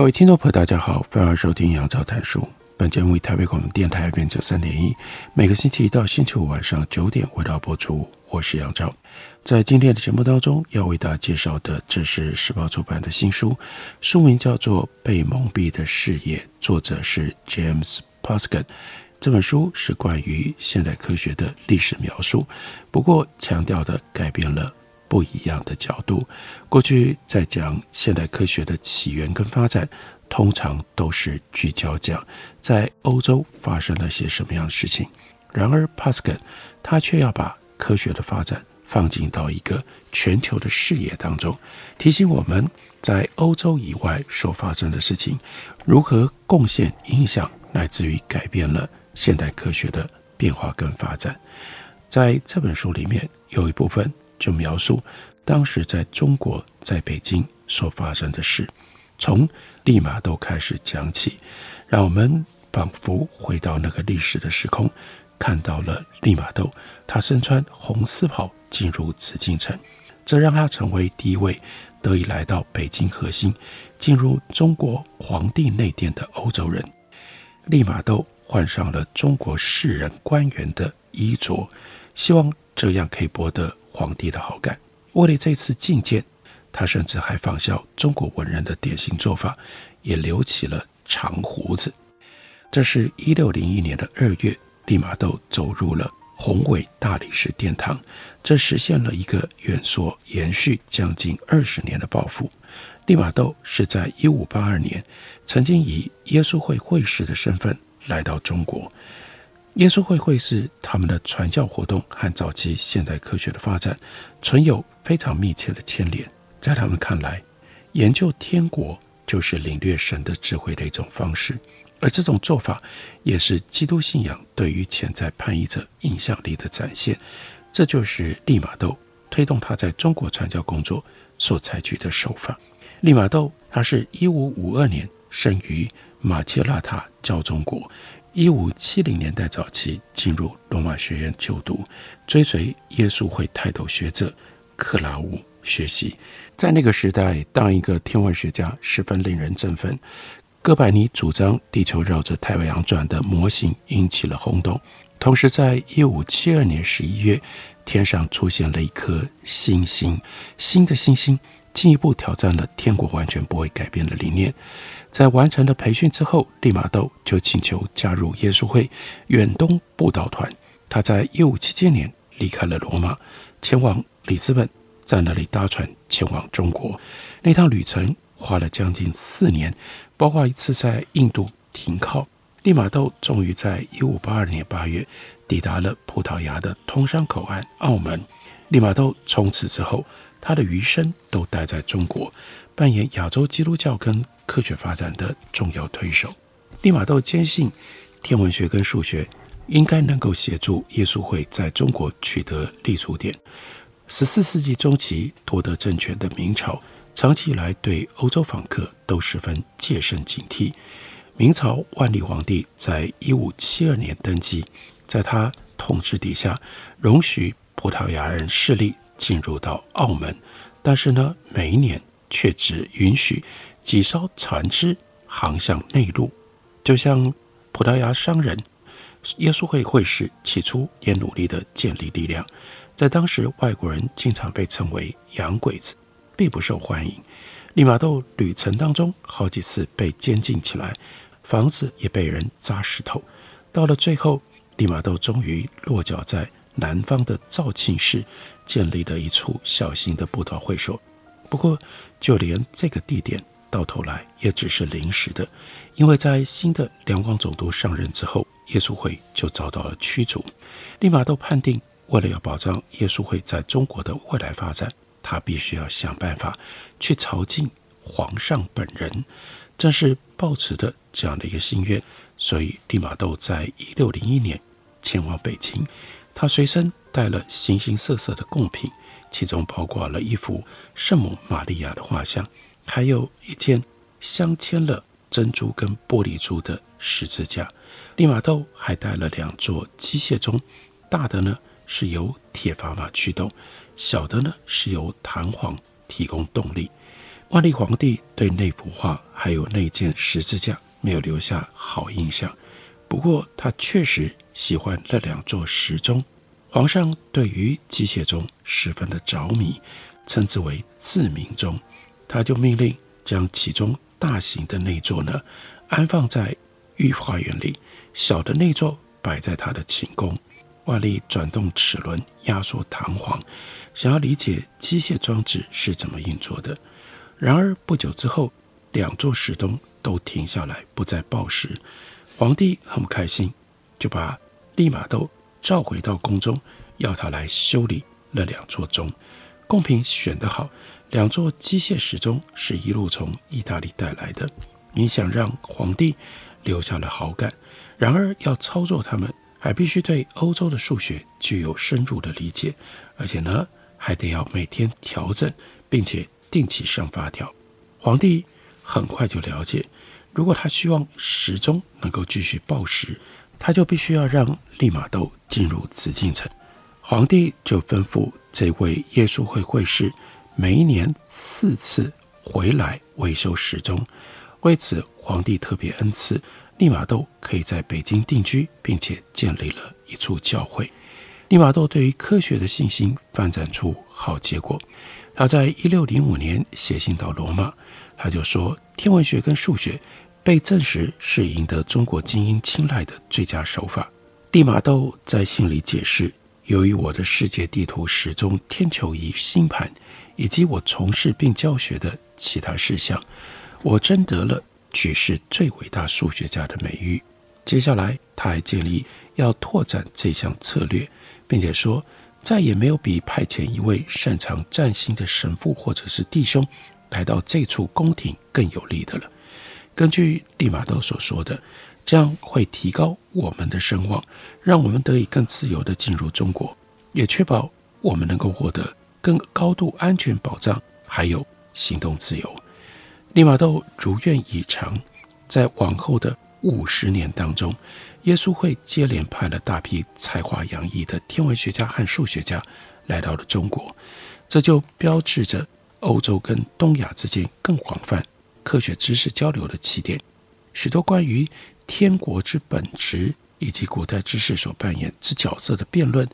各位听众朋友，大家好，欢迎收听杨照谈书。本节目为台北广播电台 FM 九三点一，每个星期一到星期五晚上九点为大家播出。我是杨照，在今天的节目当中要为大家介绍的，这是时报出版的新书，书名叫做《被蒙蔽的视野》，作者是 James Parskat。这本书是关于现代科学的历史描述，不过强调的改变了。不一样的角度。过去在讲现代科学的起源跟发展，通常都是聚焦讲在欧洲发生了些什么样的事情。然而帕斯根他却要把科学的发展放进到一个全球的视野当中，提醒我们在欧洲以外所发生的事情，如何贡献、影响，乃至于改变了现代科学的变化跟发展。在这本书里面，有一部分。就描述当时在中国，在北京所发生的事，从利玛窦开始讲起，让我们仿佛回到那个历史的时空，看到了利玛窦，他身穿红丝袍进入紫禁城，这让他成为第一位得以来到北京核心，进入中国皇帝内殿的欧洲人。利玛窦换上了中国士人官员的衣着，希望这样可以博得。皇帝的好感，为了这次觐见，他甚至还仿效中国文人的典型做法，也留起了长胡子。这是一六零一年的二月，利玛窦走入了宏伟大理石殿堂，这实现了一个远说延续将近二十年的抱负。利玛窦是在一五八二年，曾经以耶稣会会士的身份来到中国。耶稣会会士他们的传教活动和早期现代科学的发展存有非常密切的牵连。在他们看来，研究天国就是领略神的智慧的一种方式，而这种做法也是基督信仰对于潜在叛逆者影响力的展现。这就是利玛窦推动他在中国传教工作所采取的手法。利玛窦他是一五五二年生于马切拉塔教宗国。一五七零年代早期进入罗马学院就读，追随耶稣会泰斗学者克拉乌学习。在那个时代，当一个天文学家十分令人振奋。哥白尼主张地球绕着太阳转的模型引起了轰动。同时，在一五七二年十一月，天上出现了一颗新星，新的星星进一步挑战了天国完全不会改变的理念。在完成了培训之后，利玛窦就请求加入耶稣会远东布道团。他在一五七七年离开了罗马，前往里斯本，在那里搭船前往中国。那趟旅程花了将近四年，包括一次在印度停靠。利玛窦终于在一五八二年八月抵达了葡萄牙的通商口岸澳门。利玛窦从此之后，他的余生都待在中国，扮演亚洲基督教跟科学发展的重要推手，利玛窦坚信天文学跟数学应该能够协助耶稣会在中国取得立足点。十四世纪中期夺得政权的明朝，长期以来对欧洲访客都十分戒慎警惕。明朝万历皇帝在一五七二年登基，在他统治底下，容许葡萄牙人势力进入到澳门，但是呢，每一年却只允许。几艘船只航向内陆，就像葡萄牙商人、耶稣会会士起初也努力地建立力量。在当时，外国人经常被称为“洋鬼子”，并不受欢迎。利玛窦旅程当中，好几次被监禁起来，房子也被人砸石头。到了最后，利玛窦终于落脚在南方的肇庆市，建立了一处小型的布道会所。不过，就连这个地点，到头来也只是临时的，因为在新的两广总督上任之后，耶稣会就遭到了驱逐。利玛窦判定，为了要保障耶稣会在中国的未来发展，他必须要想办法去朝觐皇上本人。正是抱持的这样的一个心愿，所以利玛窦在一六零一年前往北京。他随身带了形形色色的贡品，其中包括了一幅圣母玛利亚的画像，还有一件镶嵌了珍珠跟玻璃珠的十字架。利玛窦还带了两座机械钟，大的呢是由铁砝码驱动，小的呢是由弹簧提供动力。万历皇帝对那幅画还有那件十字架没有留下好印象，不过他确实喜欢那两座时钟。皇上对于机械钟十分的着迷，称之为自鸣钟。他就命令将其中大型的那座呢安放在御花园里，小的那座摆在他的寝宫。万历转动齿轮压缩弹簧，想要理解机械装置是怎么运作的。然而不久之后，两座时钟都停下来，不再报时。皇帝很不开心，就把利玛窦召回到宫中，要他来修理那两座钟。贡品选得好，两座机械时钟是一路从意大利带来的，你想让皇帝留下了好感。然而要操作它们，还必须对欧洲的数学具有深入的理解，而且呢，还得要每天调整，并且。定期上发条，皇帝很快就了解，如果他希望时钟能够继续报时，他就必须要让利玛窦进入紫禁城。皇帝就吩咐这位耶稣会会士，每一年四次回来维修时钟。为此，皇帝特别恩赐利玛窦可以在北京定居，并且建立了一处教会。利玛窦对于科学的信心发展出好结果。他在一六零五年写信到罗马，他就说天文学跟数学被证实是赢得中国精英青睐的最佳手法。利玛窦在信里解释，由于我的世界地图时钟、天球仪、星盘，以及我从事并教学的其他事项，我争得了举世最伟大数学家的美誉。接下来，他还建议要拓展这项策略，并且说。再也没有比派遣一位擅长占星的神父或者是弟兄来到这处宫廷更有利的了。根据利玛窦所说的，这样会提高我们的声望，让我们得以更自由地进入中国，也确保我们能够获得更高度安全保障，还有行动自由。利玛窦如愿以偿，在往后的五十年当中。耶稣会接连派了大批才华洋溢的天文学家和数学家来到了中国，这就标志着欧洲跟东亚之间更广泛科学知识交流的起点。许多关于天国之本质以及古代知识所扮演之角色的辩论，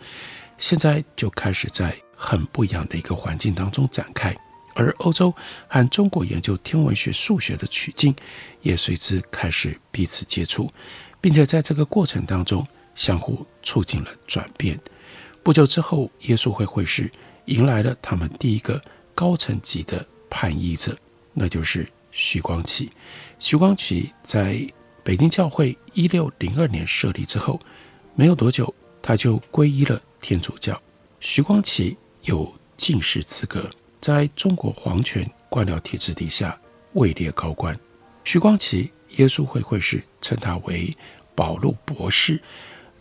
现在就开始在很不一样的一个环境当中展开，而欧洲和中国研究天文学、数学的曲径也随之开始彼此接触。并且在这个过程当中，相互促进了转变。不久之后，耶稣会会士迎来了他们第一个高层级的叛逆者，那就是徐光启。徐光启在北京教会一六零二年设立之后，没有多久，他就皈依了天主教。徐光启有进士资格，在中国皇权官僚体制底下位列高官。徐光启，耶稣会会士称他为。保禄博士，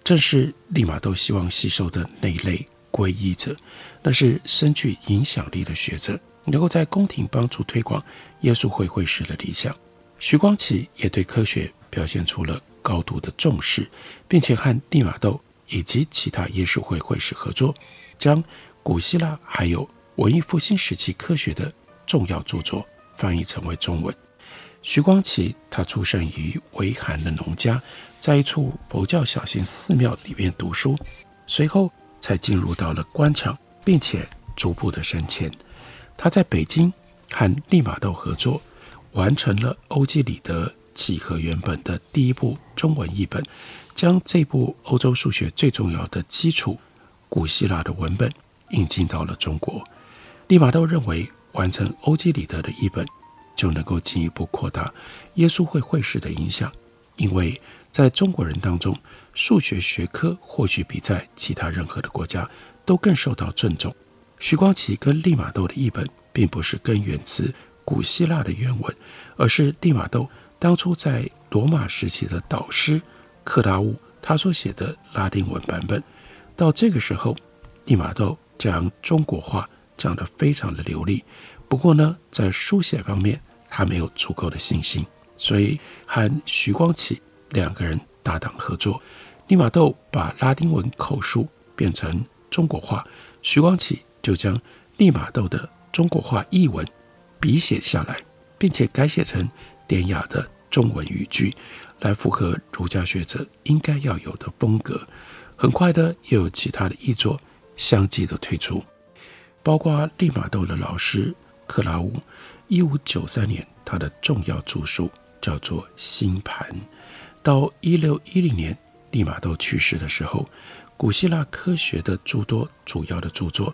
正是利玛窦希望吸收的那一类皈依者，那是深具影响力的学者，能够在宫廷帮助推广耶稣会会士的理想。徐光启也对科学表现出了高度的重视，并且和利玛窦以及其他耶稣会会士合作，将古希腊还有文艺复兴时期科学的重要著作翻译成为中文。徐光启他出生于微寒的农家。在一处佛教小型寺庙里面读书，随后才进入到了官场，并且逐步的升迁。他在北京和利玛窦合作，完成了欧几里得几何原本的第一部中文译本，将这部欧洲数学最重要的基础古希腊的文本引进到了中国。利玛窦认为，完成欧几里得的译本，就能够进一步扩大耶稣会会士的影响，因为。在中国人当中，数学学科或许比在其他任何的国家都更受到尊重。徐光启跟利玛窦的译本并不是根源自古希腊的原文，而是利玛窦当初在罗马时期的导师克拉乌他所写的拉丁文版本。到这个时候，利玛窦将中国话讲得非常的流利，不过呢，在书写方面他没有足够的信心，所以和徐光启两个人搭档合作。利玛窦把拉丁文口述变成中国话，徐光启就将利玛窦的中国话译文笔写下来，并且改写成典雅的中文语句，来符合儒家学者应该要有的风格。很快的，又有其他的译作相继的推出，包括利玛窦的老师克拉乌，一五九三年他的重要著述叫做《星盘》，到一六一零年。利玛窦去世的时候，古希腊科学的诸多主要的著作，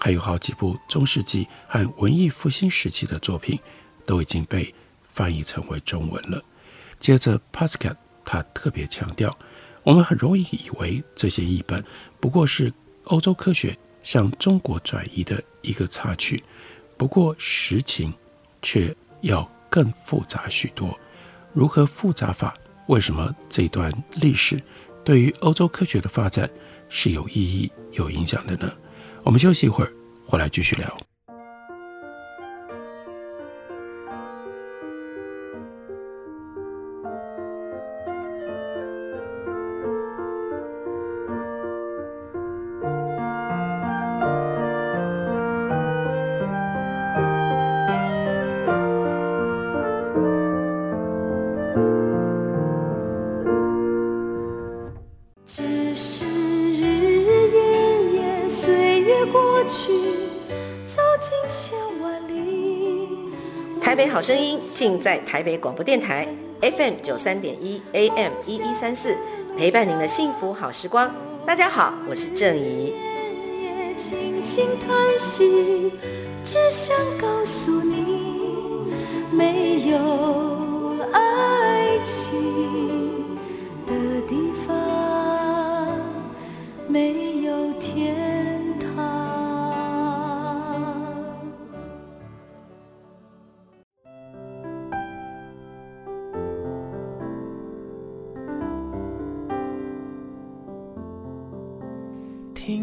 还有好几部中世纪和文艺复兴时期的作品，都已经被翻译成为中文了。接着，Pascal 他特别强调，我们很容易以为这些译本不过是欧洲科学向中国转移的一个插曲，不过实情却要更复杂许多。如何复杂法？为什么这段历史？对于欧洲科学的发展是有意义、有影响的呢？我们休息一会儿，回来继续聊。尽在台北广播电台 FM 九三点一 AM 一一三四，陪伴您的幸福好时光。大家好，我是郑怡。轻轻叹息，只想告诉你，没有爱情的地方，没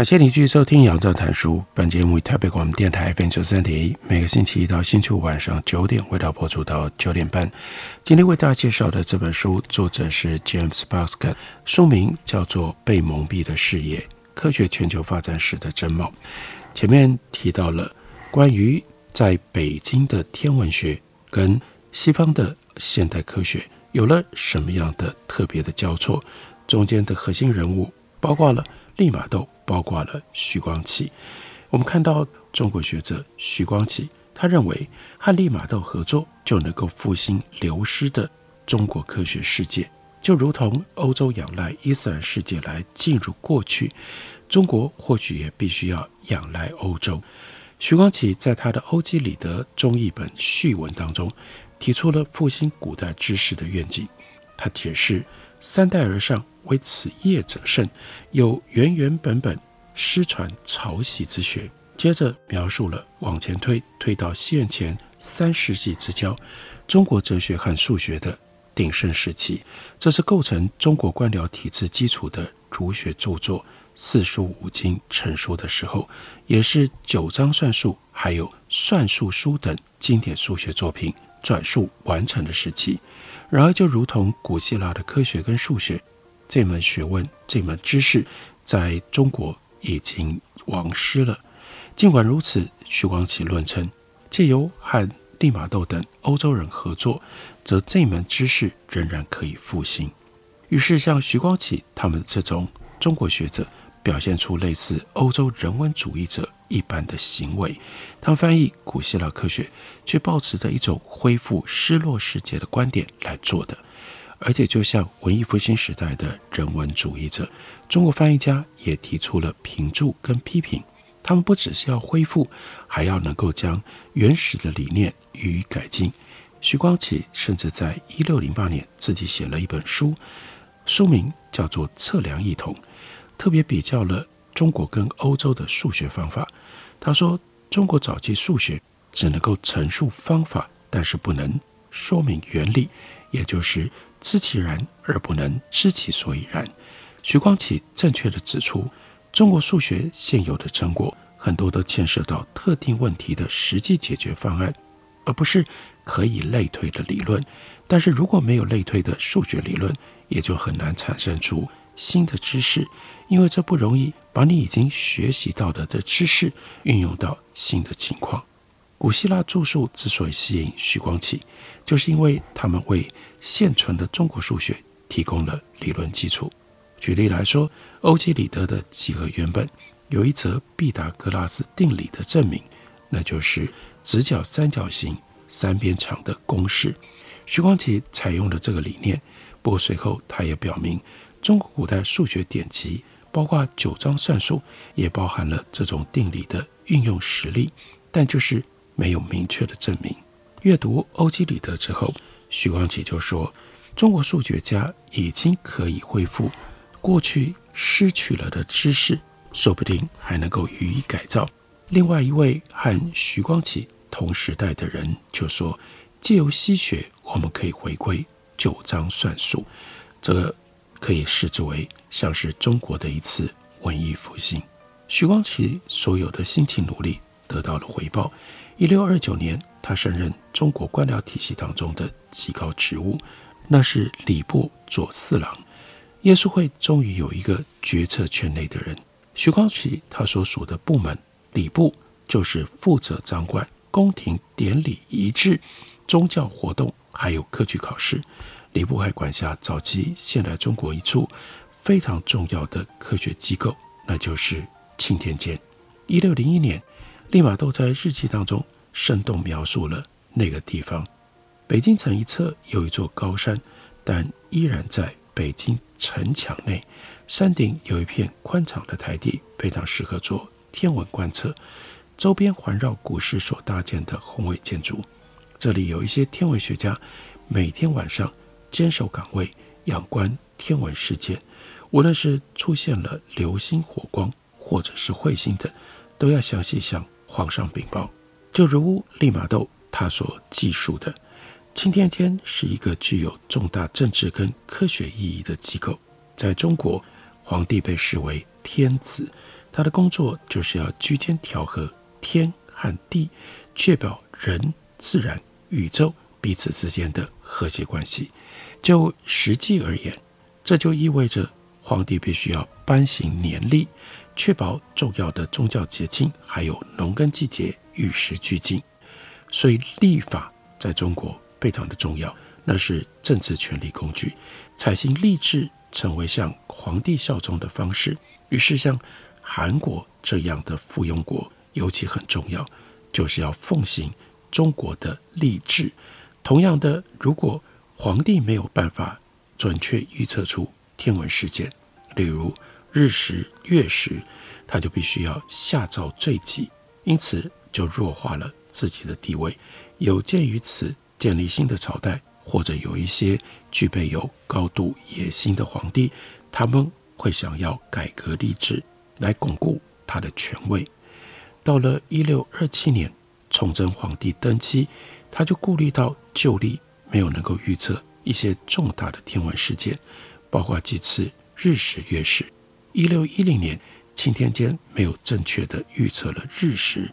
感谢你继续收听《杨照谈书》。本节目以台北广播电台 FM 九三点一，每个星期一到星期五晚上九点，为大家播出到九点半。今天为大家介绍的这本书，作者是 James Pascal，书名叫做《被蒙蔽的视野：科学全球发展史的真貌》。前面提到了关于在北京的天文学跟西方的现代科学有了什么样的特别的交错，中间的核心人物包括了利玛窦。包括了徐光启，我们看到中国学者徐光启，他认为和利玛窦合作就能够复兴流失的中国科学世界，就如同欧洲仰赖伊斯兰世界来进入过去，中国或许也必须要仰赖欧洲。徐光启在他的《欧几里得中译本序文》当中，提出了复兴古代知识的愿景。他解释三代而上。为此业者胜，有原原本本失传抄袭之学。接着描述了往前推，推到西元前三世纪之交，中国哲学和数学的鼎盛时期。这是构成中国官僚体制基础的儒学著作四书五经成书的时候，也是九章算术还有算术书等经典数学作品转述完成的时期。然而，就如同古希腊的科学跟数学。这门学问，这门知识，在中国已经亡失了。尽管如此，徐光启论称，借由和利玛窦等欧洲人合作，则这门知识仍然可以复兴。于是，像徐光启他们这种中国学者，表现出类似欧洲人文主义者一般的行为。他们翻译古希腊科学，却抱持着一种恢复失落世界的观点来做的。而且，就像文艺复兴时代的人文主义者，中国翻译家也提出了评注跟批评。他们不只是要恢复，还要能够将原始的理念予以改进。徐光启甚至在一六零八年自己写了一本书，书名叫做《测量异同》，特别比较了中国跟欧洲的数学方法。他说，中国早期数学只能够陈述方法，但是不能说明原理，也就是。知其然而不能知其所以然。徐光启正确地指出，中国数学现有的成果很多都牵涉到特定问题的实际解决方案，而不是可以类推的理论。但是如果没有类推的数学理论，也就很难产生出新的知识，因为这不容易把你已经学习到的的知识运用到新的情况。古希腊著述之所以吸引徐光启，就是因为他们为现存的中国数学提供了理论基础。举例来说，欧几里得的几何原本有一则毕达哥拉斯定理的证明，那就是直角三角形三边长的公式。徐光启采用了这个理念，不过随后他也表明，中国古代数学典籍，包括九章算术，也包含了这种定理的运用实例，但就是。没有明确的证明。阅读欧几里得之后，徐光启就说：“中国数学家已经可以恢复过去失去了的知识，说不定还能够予以改造。”另外一位和徐光启同时代的人就说：“借由西学，我们可以回归九章算术，这个可以视之为像是中国的一次文艺复兴。”徐光启所有的辛勤努力得到了回报。一六二九年，他升任中国官僚体系当中的极高职务，那是礼部左侍郎。耶稣会终于有一个决策圈内的人。徐光启他所属的部门礼部，就是负责掌管宫廷典礼仪制、宗教活动还有科举考试。礼部还管辖早期现代中国一处非常重要的科学机构，那就是钦天监。一六零一年。利玛窦在日记当中生动描述了那个地方：北京城一侧有一座高山，但依然在北京城墙内。山顶有一片宽敞的台地，非常适合做天文观测。周边环绕古时所搭建的宏伟建筑。这里有一些天文学家，每天晚上坚守岗位，仰观天文事件。无论是出现了流星、火光，或者是彗星等，都要详细向。皇上禀报，就如利玛窦他所记述的，钦天监是一个具有重大政治跟科学意义的机构。在中国，皇帝被视为天子，他的工作就是要居间调和天和地，确保人、自然、宇宙彼此之间的和谐关系。就实际而言，这就意味着皇帝必须要颁行年历。确保重要的宗教节庆还有农耕季节与时俱进，所以历法在中国非常的重要，那是政治权力工具。采行历制成为向皇帝效忠的方式，于是像韩国这样的附庸国尤其很重要，就是要奉行中国的历制。同样的，如果皇帝没有办法准确预测出天文事件，例如，日食月食，他就必须要下诏罪己，因此就弱化了自己的地位。有鉴于此，建立新的朝代，或者有一些具备有高度野心的皇帝，他们会想要改革历制，来巩固他的权位。到了一六二七年，崇祯皇帝登基，他就顾虑到旧历没有能够预测一些重大的天文事件，包括几次日食月食。一六一零年，钦天监没有正确的预测了日食，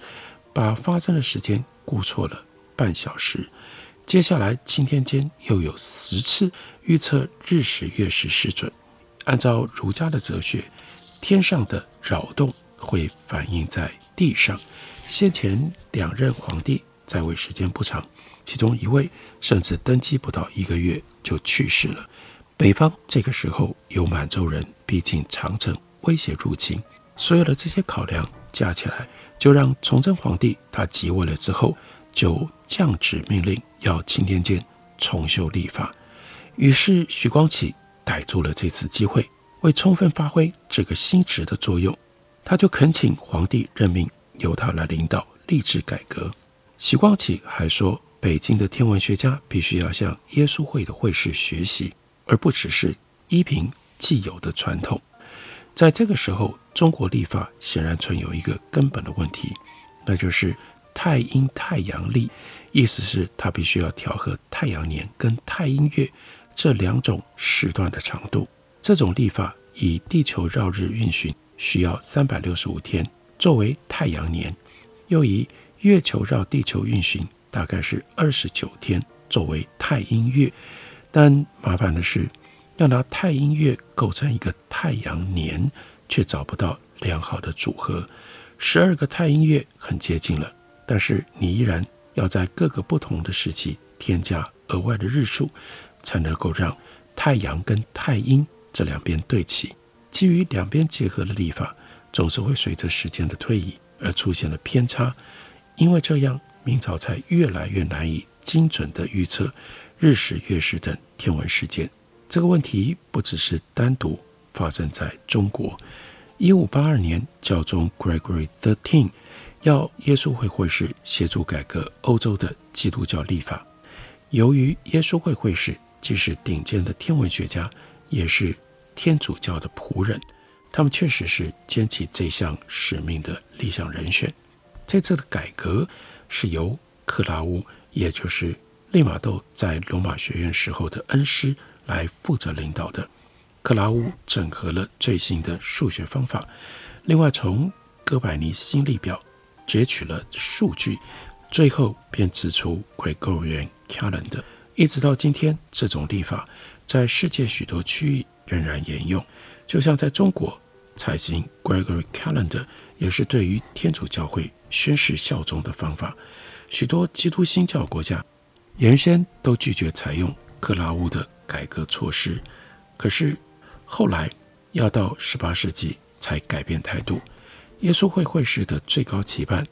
把发生的时间估错了半小时。接下来，钦天监又有十次预测日食月食失准。按照儒家的哲学，天上的扰动会反映在地上。先前两任皇帝在位时间不长，其中一位甚至登基不到一个月就去世了。北方这个时候有满洲人逼近长城，威胁入侵，所有的这些考量加起来，就让崇祯皇帝他即位了之后，就降旨命令要钦天监重修历法。于是徐光启逮住了这次机会，为充分发挥这个新职的作用，他就恳请皇帝任命由他来领导历制改革。徐光启还说，北京的天文学家必须要向耶稣会的会士学习，而不只是依凭既有的传统。在这个时候，中国历法显然存有一个根本的问题，那就是太阴太阳历，意思是它必须要调和太阳年跟太阴月这两种时段的长度。这种历法以地球绕日运行需要三百六十五天作为太阳年，又以月球绕地球运行大概是二十九天作为太阴月，但麻烦的是，要拿太阴月构成一个太阳年，却找不到良好的组合。十二个太阴月很接近了，但是你依然要在各个不同的时期添加额外的日数，才能够让太阳跟太阴这两边对齐。基于两边结合的历法，总是会随着时间的推移而出现了偏差。因为这样，明朝才越来越难以精准地预测日食、月食等天文事件。这个问题不只是单独发生在中国。一五八二年，教宗 Gregory XIII 要耶稣会会士协助改革欧洲的基督教历法。由于耶稣会会士既是顶尖的天文学家，也是天主教的仆人，他们确实是肩负这项使命的理想人选。这次的改革是由克拉乌，也就是利玛窦在罗马学院时候的恩师来负责领导的。克拉乌整合了最新的数学方法，另外从哥白尼新历表截取了数据，最后便指出 Gregorian Calendar。一直到今天，这种历法在世界许多区域仍然沿用，就像在中国采行 Gregorian Calendar。也是对于天主教会宣誓效忠的方法。许多基督新教国家原先都拒绝采用克拉乌的改革措施，可是后来要到十八世纪才改变态度。耶稣会会士的最高期盼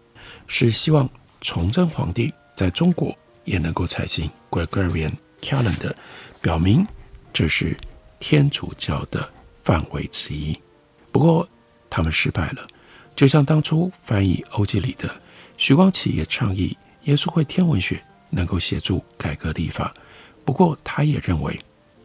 是希望崇祯皇帝在中国也能够采行 Gregorian Calendar，表明这是天主教的范围之一。不过他们失败了。就像当初翻译欧几里得，徐光启也倡议耶稣会天文学能够协助改革历法。不过，他也认为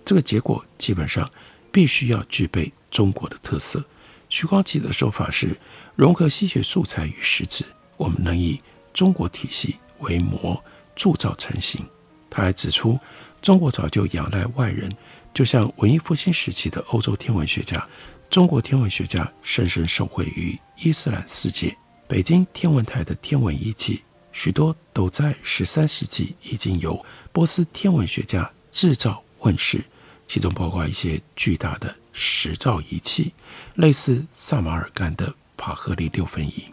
这个结果基本上必须要具备中国的特色。徐光启的说法是，融合西学素材与实质，我们能以中国体系为模铸造成型。他还指出，中国早就仰赖外人，就像文艺复兴时期的欧洲天文学家。中国天文学家深深受惠于伊斯兰世界。北京天文台的天文仪器，许多都在十三世纪已经由波斯天文学家制造问世，其中包括一些巨大的实照仪器，类似萨马尔干的帕赫利六分仪。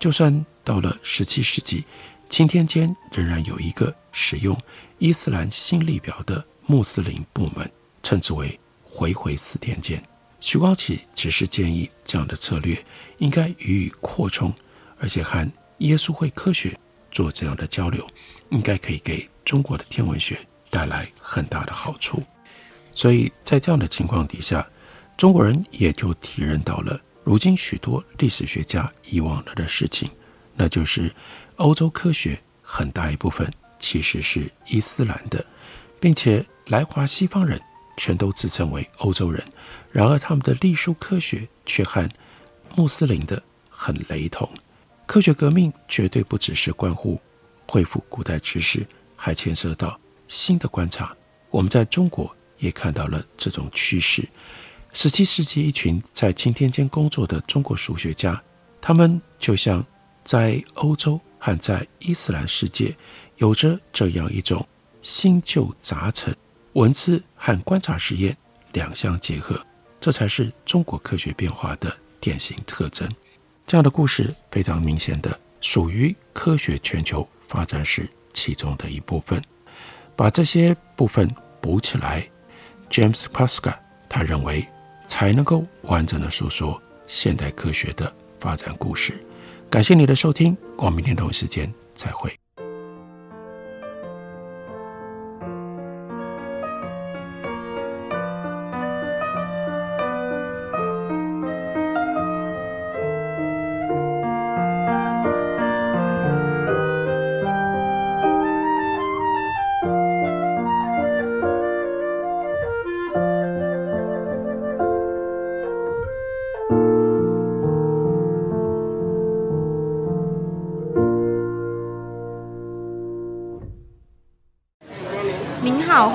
就算到了十七世纪，钦天监仍然有一个使用伊斯兰新历表的穆斯林部门，称之为回回四天监。徐光启只是建议这样的策略应该予以扩充，而且和耶稣会科学做这样的交流，应该可以给中国的天文学带来很大的好处。所以在这样的情况底下，中国人也就体认到了如今许多历史学家遗忘了的事情，那就是欧洲科学很大一部分其实是伊斯兰的，并且来华西方人全都自称为欧洲人。然而，他们的历书科学却和穆斯林的很雷同。科学革命绝对不只是关乎恢复古代知识，还牵涉到新的观察。我们在中国也看到了这种趋势。十七世纪，一群在青天监工作的中国数学家，他们就像在欧洲和在伊斯兰世界，有着这样一种新旧杂陈，文字和观察实验两相结合。这才是中国科学变化的典型特征。这样的故事非常明显的属于科学全球发展史其中的一部分。把这些部分补起来，James p a s c a 他认为才能够完整的诉说现代科学的发展故事。感谢你的收听，我们明天同一时间再会。